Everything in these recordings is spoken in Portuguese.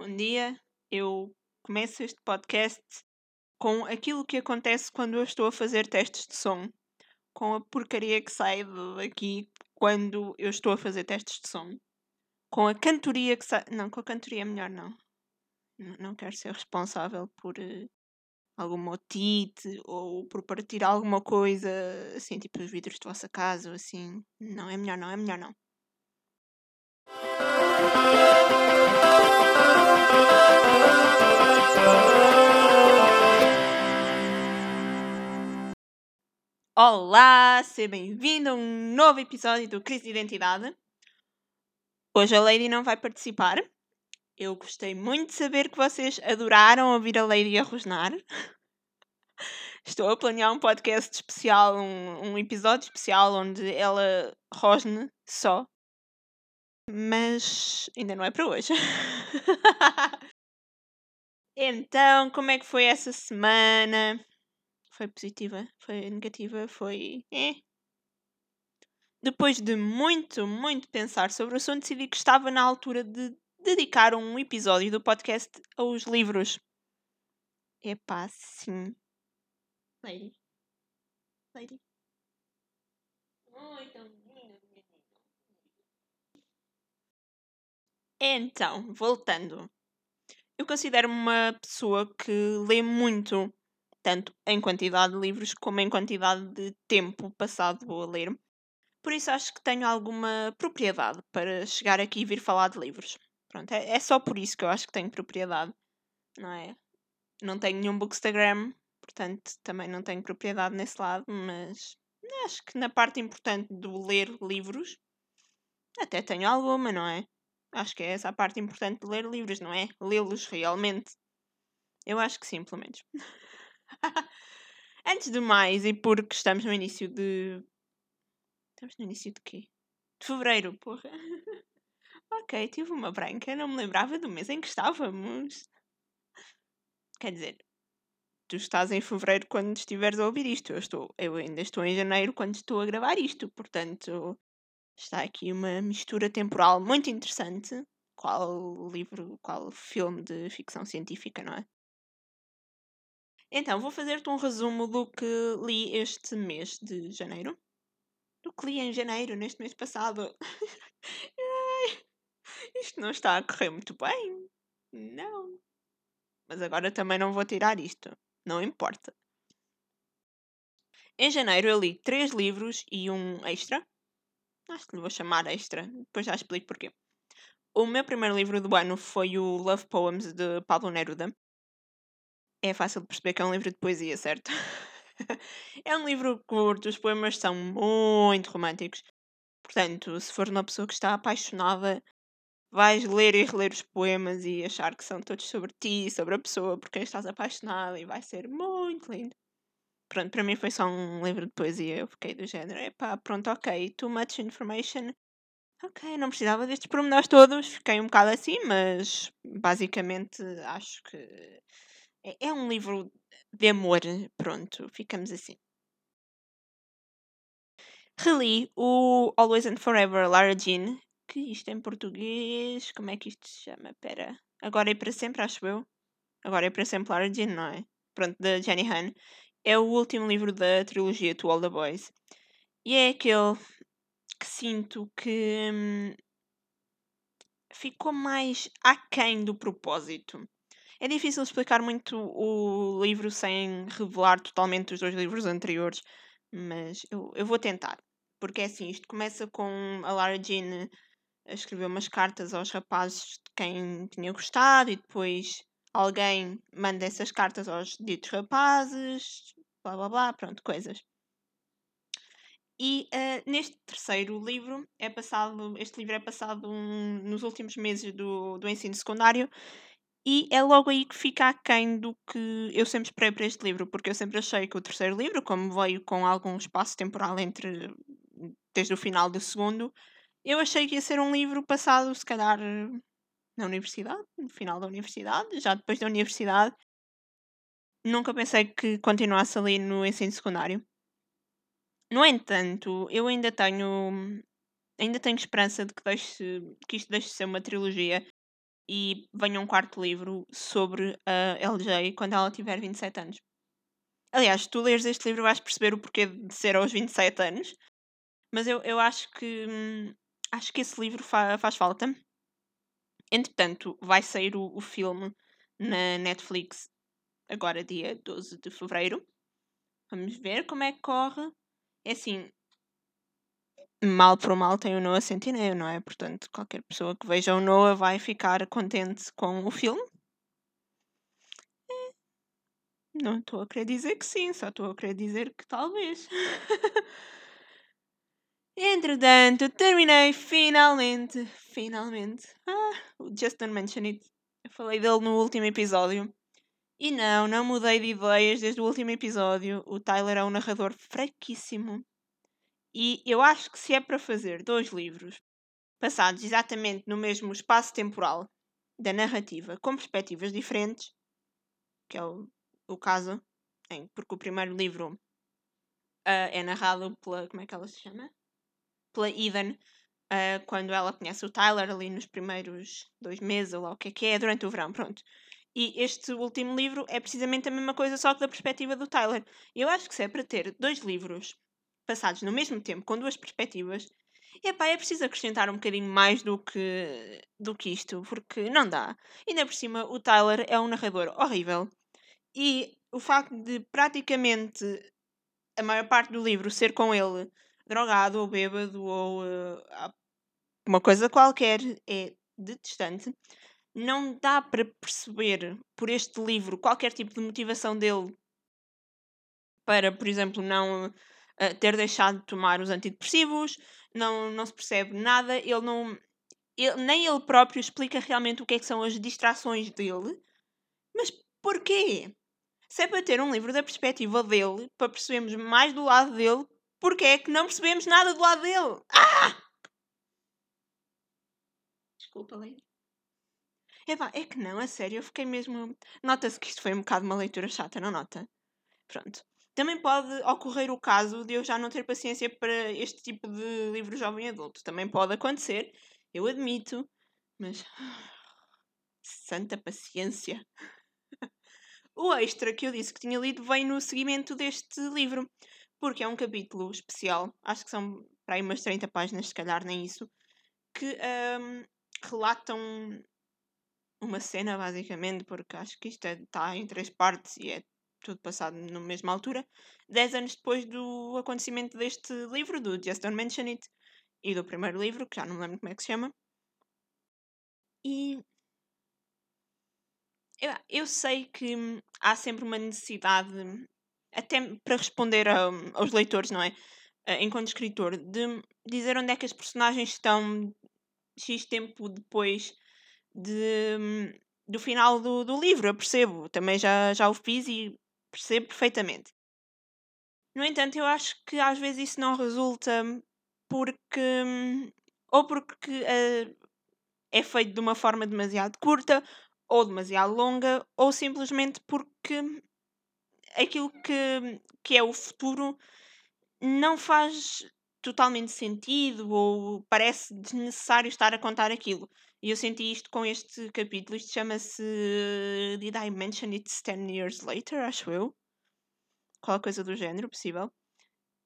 Um dia eu começo este podcast com aquilo que acontece quando eu estou a fazer testes de som, com a porcaria que sai daqui quando eu estou a fazer testes de som, com a cantoria que sai. Não, com a cantoria é melhor não. Não, quero ser responsável por uh, alguma otite ou por partir alguma coisa, assim, tipo os vidros de vossa casa ou assim. Não, é melhor não, é melhor não. Olá, seja bem-vindo a um novo episódio do Crise de Identidade. Hoje a Lady não vai participar. Eu gostei muito de saber que vocês adoraram ouvir a Lady a rosnar. Estou a planear um podcast especial, um, um episódio especial onde ela rosne só. Mas ainda não é para hoje. então, como é que foi essa semana? Foi positiva? Foi negativa? Foi. É. Depois de muito, muito pensar sobre o assunto, decidi que estava na altura de dedicar um episódio do podcast aos livros. Epá, sim. Lady. Lady. então. Então, voltando. Eu considero-me uma pessoa que lê muito tanto em quantidade de livros como em quantidade de tempo passado a ler. Por isso acho que tenho alguma propriedade para chegar aqui e vir falar de livros. Pronto, é, é só por isso que eu acho que tenho propriedade, não é? Não tenho nenhum bookstagram, portanto também não tenho propriedade nesse lado, mas acho que na parte importante do ler livros até tenho alguma, não é? Acho que é essa a parte importante de ler livros, não é? Lê-los realmente. Eu acho que sim, pelo menos. Antes de mais, e porque estamos no início de. Estamos no início de quê? De fevereiro, porra. ok, tive uma branca, não me lembrava do mês em que estávamos. Quer dizer, tu estás em fevereiro quando estiveres a ouvir isto. Eu, estou, eu ainda estou em janeiro quando estou a gravar isto, portanto, está aqui uma mistura temporal muito interessante. Qual livro, qual filme de ficção científica, não é? Então, vou fazer-te um resumo do que li este mês de janeiro. Do que li em janeiro, neste mês passado. isto não está a correr muito bem. Não. Mas agora também não vou tirar isto. Não importa. Em janeiro eu li três livros e um extra. Acho que lhe vou chamar extra. Depois já explico porquê. O meu primeiro livro do ano foi o Love Poems de Pablo Neruda é fácil de perceber que é um livro de poesia, certo? é um livro curto, os poemas são muito românticos. Portanto, se for uma pessoa que está apaixonada, vais ler e reler os poemas e achar que são todos sobre ti, sobre a pessoa por quem estás apaixonada e vai ser muito lindo. Pronto, para mim foi só um livro de poesia. Eu fiquei do género, epá, pronto, ok, too much information. Ok, não precisava destes pormenores todos. Fiquei um bocado assim, mas basicamente acho que é, é um livro de amor, pronto, ficamos assim. Reli o Always and Forever Lara Jean, que isto em português, como é que isto se chama? Pera, agora é para sempre, acho eu. Agora é para sempre Lara Jean, não é? Pronto, da Jenny Han. É o último livro da trilogia To All the Boys. E é aquele que sinto que hum, ficou mais aquém do propósito. É difícil explicar muito o livro sem revelar totalmente os dois livros anteriores, mas eu, eu vou tentar. Porque é assim, isto começa com a Lara Jean a escrever umas cartas aos rapazes de quem tinha gostado e depois alguém manda essas cartas aos ditos rapazes, blá blá blá, pronto, coisas. E uh, neste terceiro livro é passado, este livro é passado um, nos últimos meses do, do ensino secundário e é logo aí que fica aquém do que eu sempre esperei para este livro, porque eu sempre achei que o terceiro livro, como veio com algum espaço temporal entre desde o final do segundo, eu achei que ia ser um livro passado, se calhar, na universidade, no final da universidade, já depois da universidade. Nunca pensei que continuasse ali no ensino secundário. No entanto, eu ainda tenho ainda tenho esperança de que, deixe, que isto deixe de ser uma trilogia e venha um quarto livro sobre a LJ quando ela tiver 27 anos. Aliás, tu leres este livro vais perceber o porquê de ser aos 27 anos, mas eu, eu acho que hum, acho que esse livro fa faz falta. Entretanto, vai sair o, o filme na Netflix agora dia 12 de fevereiro. Vamos ver como é que corre. É assim, mal por mal tem o Noah Centineo, não é? Portanto, qualquer pessoa que veja o Noah vai ficar contente com o filme. É. Não estou a querer dizer que sim, só estou a querer dizer que talvez. Entretanto, terminei finalmente, finalmente. Ah, o Justin mentioned it. Eu falei dele no último episódio. E não, não mudei de ideias desde o último episódio. O Tyler é um narrador fraquíssimo. E eu acho que se é para fazer dois livros passados exatamente no mesmo espaço temporal da narrativa, com perspectivas diferentes, que é o, o caso, porque o primeiro livro uh, é narrado pela. Como é que ela se chama? Pela Eden, uh, quando ela conhece o Tyler ali nos primeiros dois meses, ou lá o que é que é, durante o verão, pronto. E este último livro é precisamente a mesma coisa, só que da perspectiva do Tyler. Eu acho que se é para ter dois livros passados no mesmo tempo, com duas perspectivas, epá, é preciso acrescentar um bocadinho mais do que, do que isto, porque não dá. Ainda por cima, o Tyler é um narrador horrível. E o facto de praticamente a maior parte do livro ser com ele drogado ou bêbado ou uh, uma coisa qualquer é detestante não dá para perceber por este livro qualquer tipo de motivação dele para, por exemplo, não uh, ter deixado de tomar os antidepressivos, não, não se percebe nada, ele não. Ele, nem ele próprio explica realmente o que é que são as distrações dele. Mas porquê? Se é para ter um livro da perspectiva dele, para percebermos mais do lado dele, porquê é que não percebemos nada do lado dele? Ah! Desculpa, Leila. Epá, é que não, a sério, eu fiquei mesmo. Nota-se que isto foi um bocado uma leitura chata, não nota? Pronto. Também pode ocorrer o caso de eu já não ter paciência para este tipo de livro jovem adulto. Também pode acontecer, eu admito, mas. Santa paciência! o extra que eu disse que tinha lido vem no seguimento deste livro, porque é um capítulo especial, acho que são para aí umas 30 páginas, se calhar nem isso, que um, relatam uma cena, basicamente, porque acho que isto está é, em três partes e é tudo passado na mesma altura. Dez anos depois do acontecimento deste livro, do Just Don't Mention It, e do primeiro livro, que já não me lembro como é que se chama. E. Eu, eu sei que há sempre uma necessidade, até para responder a, aos leitores, não é? Eh, enquanto escritor, de dizer onde é que as personagens estão X tempo depois de, do final do, do livro, eu percebo. Também já, já o fiz e percebo perfeitamente. No entanto, eu acho que às vezes isso não resulta porque. ou porque uh, é feito de uma forma demasiado curta, ou demasiado longa, ou simplesmente porque aquilo que, que é o futuro não faz totalmente sentido ou parece desnecessário estar a contar aquilo. E eu senti isto com este capítulo. Isto chama-se Did I Mention It's 10 Years Later? Acho eu. Qualquer coisa do género, possível.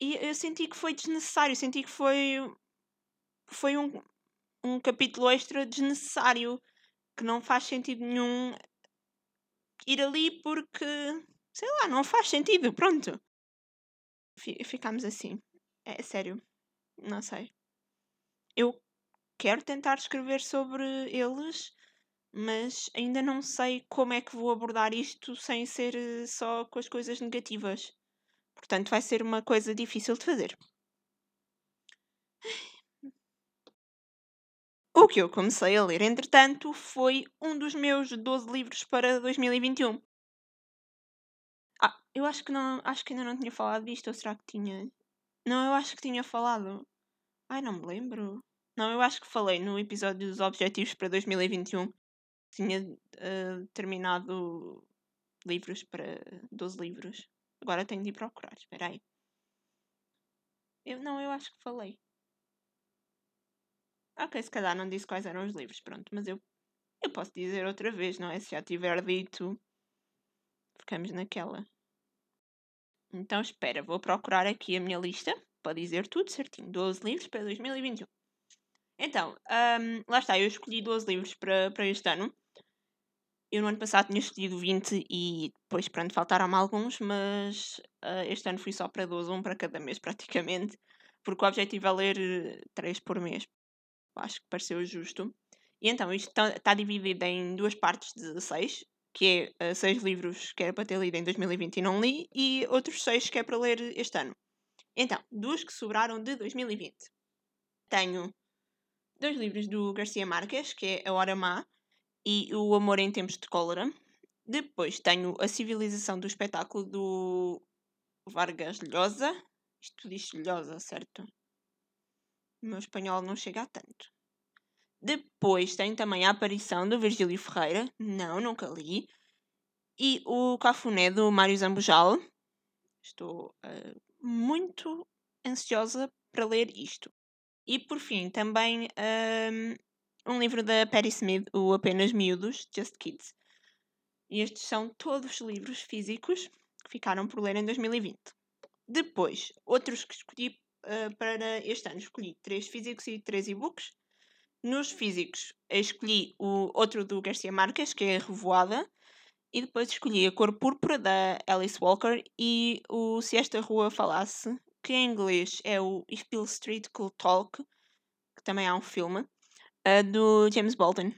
E eu senti que foi desnecessário. Senti que foi. Foi um, um capítulo extra desnecessário. Que não faz sentido nenhum ir ali porque. Sei lá, não faz sentido. Pronto. Ficámos assim. É sério. Não sei. Eu quero tentar escrever sobre eles, mas ainda não sei como é que vou abordar isto sem ser eh, só com as coisas negativas. Portanto, vai ser uma coisa difícil de fazer. O que eu comecei a ler, entretanto, foi um dos meus 12 livros para 2021. Eu acho que não, acho que ainda não tinha falado disto, ou será que tinha? Não, eu acho que tinha falado. Ai, não me lembro. Não, eu acho que falei no episódio dos Objetivos para 2021. Tinha uh, terminado livros para 12 livros. Agora tenho de ir procurar. Espera aí. Eu, não, eu acho que falei. Ok, se calhar não disse quais eram os livros, pronto, mas eu Eu posso dizer outra vez, não é? Se já tiver dito, ficamos naquela. Então espera, vou procurar aqui a minha lista para dizer tudo certinho. 12 livros para 2021. Então, um, lá está, eu escolhi 12 livros para, para este ano. Eu no ano passado tinha escolhido 20 e depois, pronto, faltaram-me alguns, mas uh, este ano fui só para 12, um para cada mês praticamente, porque o objetivo é ler 3 por mês. Acho que pareceu justo. E então, isto está tá dividido em duas partes de 6, que é uh, seis livros que era para ter lido em 2020 e não li, e outros seis que é para ler este ano. Então, duas que sobraram de 2020. Tenho dois livros do Garcia Marques, que é A Hora Má e O Amor em Tempos de Cólera. Depois tenho A Civilização do Espetáculo do Vargas Llosa. Isto diz Llosa, certo? O meu espanhol não chega a tanto. Depois tem também a aparição do Virgílio Ferreira. Não, nunca li. E o Cafuné do Mário Zambujal. Estou uh, muito ansiosa para ler isto. E por fim, também um, um livro da Patti Smith, o Apenas Miúdos, Just Kids. E estes são todos livros físicos que ficaram por ler em 2020. Depois, outros que escolhi uh, para este ano, escolhi três físicos e três e-books. Nos físicos, escolhi o outro do Garcia Marques, que é a Revoada, e depois escolhi a Cor Púrpura da Alice Walker e o Se Esta Rua Falasse, que em inglês é o If Bill Street Could Talk, que também há um filme, uh, do James Bolton,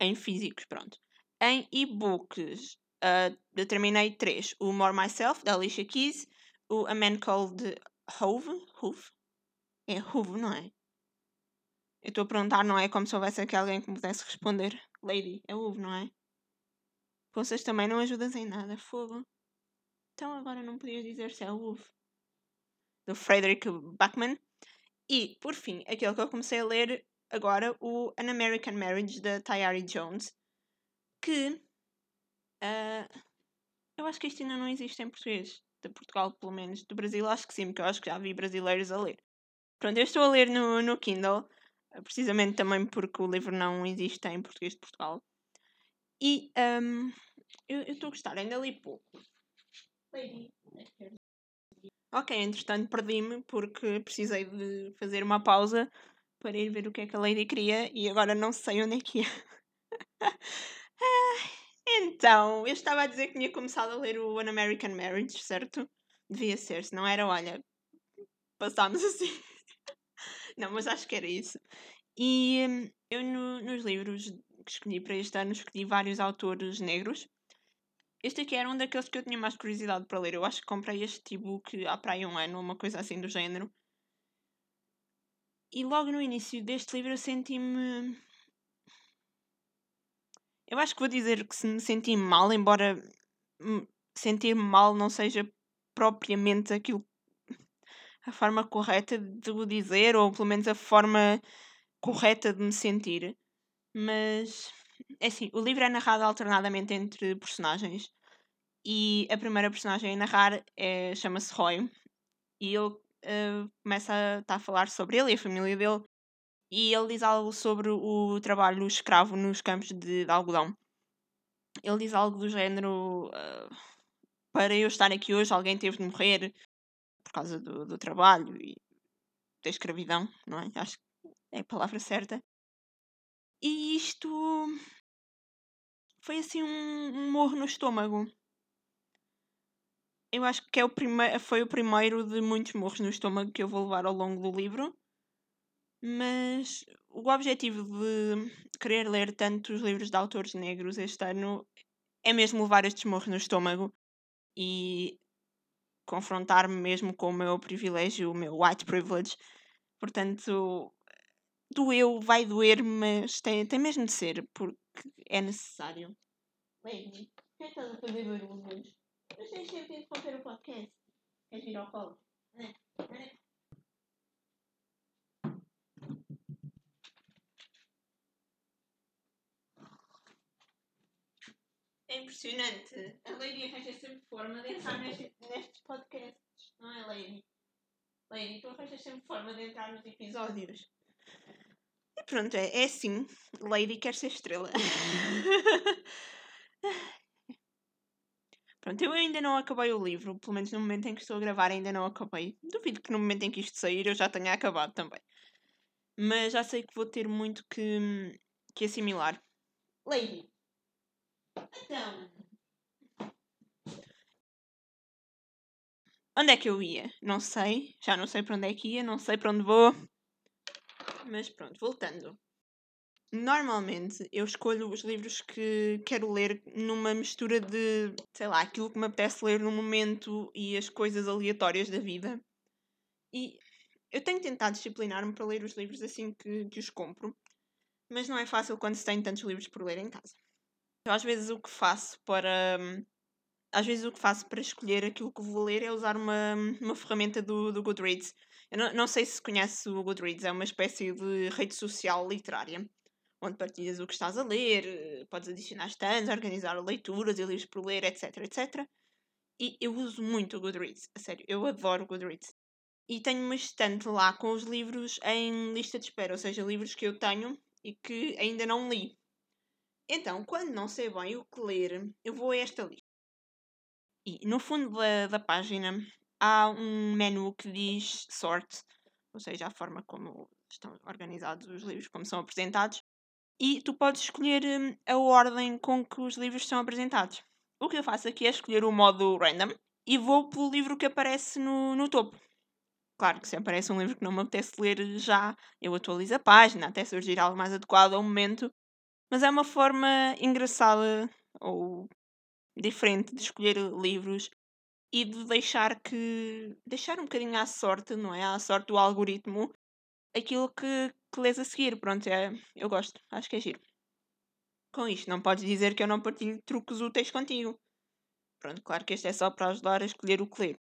em físicos, pronto. Em e-books, uh, determinei três. O More Myself, da Alicia Keys, o A Man Called Hove, Hove? É Hove, não é? Eu estou a perguntar, não é como se houvesse aqui alguém que me pudesse responder. Lady, é Hove, não é? Vocês também não ajudas em nada, fogo. Então agora não podias dizer se é Hove do Frederick Bachman. E, por fim, aquele que eu comecei a ler agora, o An American Marriage, da Tayari Jones, que uh, eu acho que isto ainda não existe em português. De Portugal, pelo menos. Do Brasil, acho que sim, porque eu acho que já vi brasileiros a ler. Pronto, eu estou a ler no, no Kindle, precisamente também porque o livro não existe em português de Portugal. E um, eu estou a gostar, ainda li pouco. Ok, entretanto perdi-me porque precisei de fazer uma pausa para ir ver o que é que a Lady queria e agora não sei onde é que é. então, eu estava a dizer que tinha começado a ler o An American Marriage, certo? Devia ser, se não era, olha, passámos assim. Não, mas acho que era isso. E hum, eu no, nos livros que escolhi para este ano escolhi vários autores negros este aqui era um daqueles que eu tinha mais curiosidade para ler. Eu acho que comprei este e-book há para aí um ano, uma coisa assim do género. E logo no início deste livro eu senti-me. Eu acho que vou dizer que se me senti mal, embora sentir-me mal não seja propriamente aquilo. A forma correta de o dizer, ou pelo menos a forma correta de me sentir. Mas é assim, o livro é narrado alternadamente entre personagens. E a primeira personagem a narrar é, chama-se Roy. E ele uh, começa a, tá a falar sobre ele e a família dele. E ele diz algo sobre o trabalho escravo nos campos de, de algodão. Ele diz algo do género: uh, Para eu estar aqui hoje, alguém teve de morrer por causa do, do trabalho e da escravidão, não é? Acho que é a palavra certa. E isto foi assim um, um morro no estômago. Eu acho que é o foi o primeiro de muitos morros no estômago que eu vou levar ao longo do livro. Mas o objetivo de querer ler tantos livros de autores negros este ano é mesmo levar estes morros no estômago e confrontar-me mesmo com o meu privilégio, o meu white privilege. Portanto, doeu, vai doer, mas tem, tem mesmo de ser, porque é necessário. Lady, por que estás a fazer barulhos? Mas tens sempre de interromper o podcast. Queres vir ao colo? É. É impressionante. A Lady arranja sempre forma de entrar nestes, nestes podcasts, não é, Lady? Tu arranjas sempre forma de entrar nos episódios. E Pronto, é, é assim. Lady quer ser estrela. Pronto, eu ainda não acabei o livro, pelo menos no momento em que estou a gravar ainda não acabei. Duvido que no momento em que isto sair eu já tenha acabado também. Mas já sei que vou ter muito que, que assimilar. Lady. Então. Onde é que eu ia? Não sei. Já não sei para onde é que ia, não sei para onde vou. Mas pronto, voltando. Normalmente eu escolho os livros que quero ler numa mistura de, sei lá, aquilo que me apetece ler no momento e as coisas aleatórias da vida. E eu tenho tentado disciplinar-me para ler os livros assim que, que os compro, mas não é fácil quando se tem tantos livros por ler em casa. Eu, às vezes o que faço para. Às vezes o que faço para escolher aquilo que vou ler é usar uma, uma ferramenta do, do Goodreads. Eu não, não sei se conhece o Goodreads, é uma espécie de rede social literária onde partilhas o que estás a ler, eh, podes adicionar stands, organizar leituras e livros por ler, etc, etc. E eu uso muito o Goodreads, a sério, eu adoro o Goodreads. E tenho uma estante lá com os livros em lista de espera, ou seja, livros que eu tenho e que ainda não li. Então, quando não sei bem o que ler, eu vou a esta lista. E no fundo da, da página há um menu que diz sort, ou seja, a forma como estão organizados os livros, como são apresentados e tu podes escolher hum, a ordem com que os livros são apresentados. O que eu faço aqui é escolher o modo random e vou pelo livro que aparece no, no topo. Claro que se aparece um livro que não me apetece ler já, eu atualizo a página até surgir algo mais adequado ao momento. Mas é uma forma engraçada ou diferente de escolher livros e de deixar que. deixar um bocadinho à sorte, não é? À sorte do algoritmo aquilo que, que lês a seguir. Pronto, é, eu gosto, acho que é giro. Com isto, não podes dizer que eu não partilho truques úteis contigo. Pronto, claro que este é só para ajudar a escolher o que ler.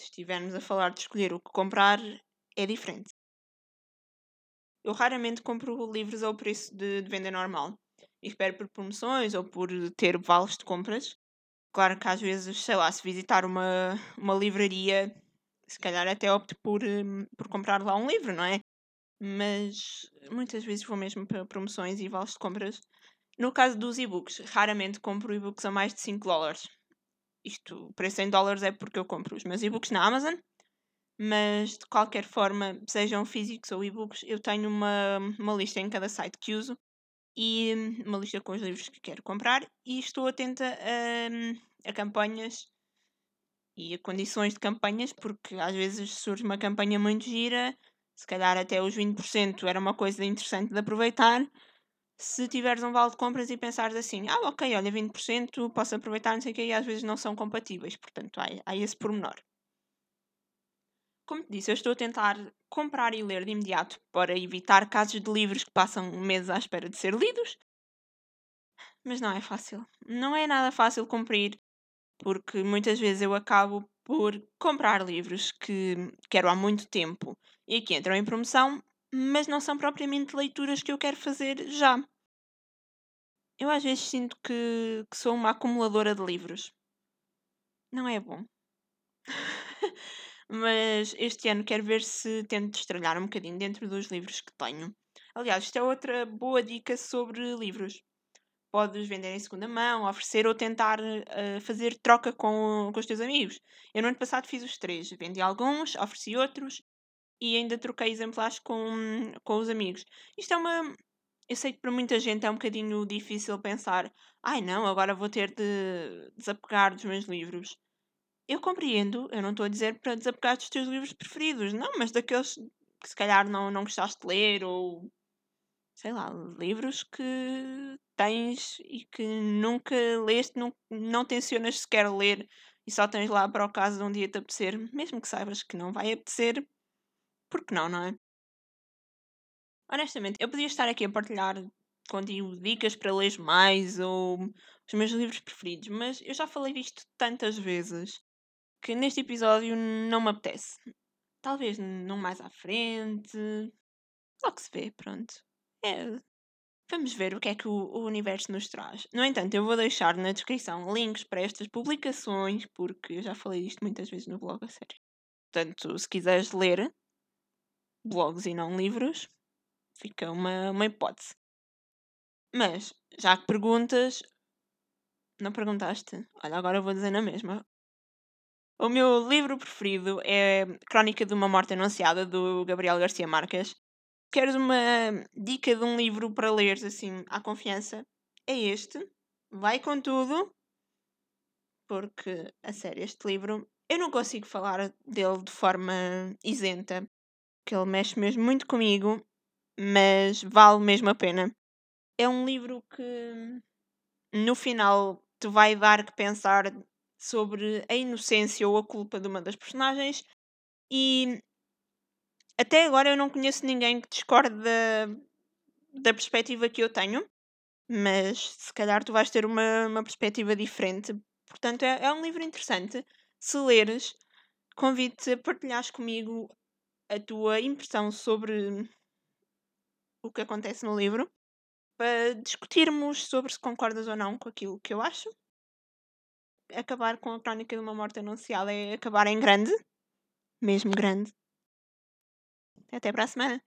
Se estivermos a falar de escolher o que comprar, é diferente. Eu raramente compro livros ao preço de, de venda normal. E espero por promoções ou por ter vales de compras. Claro que às vezes, sei lá, se visitar uma, uma livraria, se calhar até opto por, hum, por comprar lá um livro, não é? mas muitas vezes vou mesmo para promoções e vales de compras. No caso dos e-books, raramente compro e-books a mais de 5 dólares. Isto, o preço em dólares é porque eu compro os meus e-books na Amazon, mas de qualquer forma, sejam físicos ou e-books, eu tenho uma, uma lista em cada site que uso e uma lista com os livros que quero comprar e estou atenta a, a campanhas e a condições de campanhas, porque às vezes surge uma campanha muito gira se calhar até os 20% era uma coisa interessante de aproveitar. Se tiveres um vale de compras e pensares assim, ah, ok, olha, 20%, posso aproveitar, não sei o quê, e às vezes não são compatíveis, portanto, há, há esse pormenor. Como te disse, eu estou a tentar comprar e ler de imediato para evitar casos de livros que passam meses à espera de ser lidos. Mas não é fácil. Não é nada fácil cumprir, porque muitas vezes eu acabo por comprar livros que quero há muito tempo e que entram em promoção, mas não são propriamente leituras que eu quero fazer já. Eu às vezes sinto que, que sou uma acumuladora de livros. Não é bom. mas este ano quero ver se tento estralhar um bocadinho dentro dos livros que tenho. Aliás, isto é outra boa dica sobre livros. Podes vender em segunda mão, oferecer ou tentar uh, fazer troca com, com os teus amigos. Eu no ano passado fiz os três. Vendi alguns, ofereci outros e ainda troquei exemplares com, com os amigos. Isto é uma. Eu sei que para muita gente é um bocadinho difícil pensar, ai não, agora vou ter de desapegar dos meus livros. Eu compreendo, eu não estou a dizer para desapegar dos teus livros preferidos, não, mas daqueles que se calhar não, não gostaste de ler ou sei lá, livros que tens e que nunca leste, não, não tencionas sequer ler e só tens lá para o caso de um dia te apetecer, mesmo que saibas que não vai apetecer, porque não, não é? Honestamente, eu podia estar aqui a partilhar contigo dicas para ler mais ou os meus livros preferidos, mas eu já falei disto tantas vezes que neste episódio não me apetece. Talvez não mais à frente. Logo se vê, pronto. É. Vamos ver o que é que o, o universo nos traz. No entanto, eu vou deixar na descrição links para estas publicações, porque eu já falei disto muitas vezes no blog, a sério. Portanto, se quiseres ler, blogs e não livros, Fica uma, uma hipótese. Mas, já que perguntas, não perguntaste? Olha, agora eu vou dizer na mesma. O meu livro preferido é Crónica de uma Morte Anunciada, do Gabriel Garcia Marques. Queres uma dica de um livro para leres assim à confiança? É este. Vai com tudo. Porque, a sério, este livro eu não consigo falar dele de forma isenta. Que ele mexe mesmo muito comigo, mas vale mesmo a pena. É um livro que no final te vai dar que pensar sobre a inocência ou a culpa de uma das personagens e até agora eu não conheço ninguém que discorde da, da perspectiva que eu tenho, mas se calhar tu vais ter uma, uma perspectiva diferente. Portanto, é, é um livro interessante. Se leres, convido-te a partilhares comigo a tua impressão sobre o que acontece no livro para discutirmos sobre se concordas ou não com aquilo que eu acho. Acabar com a crónica de uma morte anunciada é acabar em grande, mesmo grande. Até para a semana.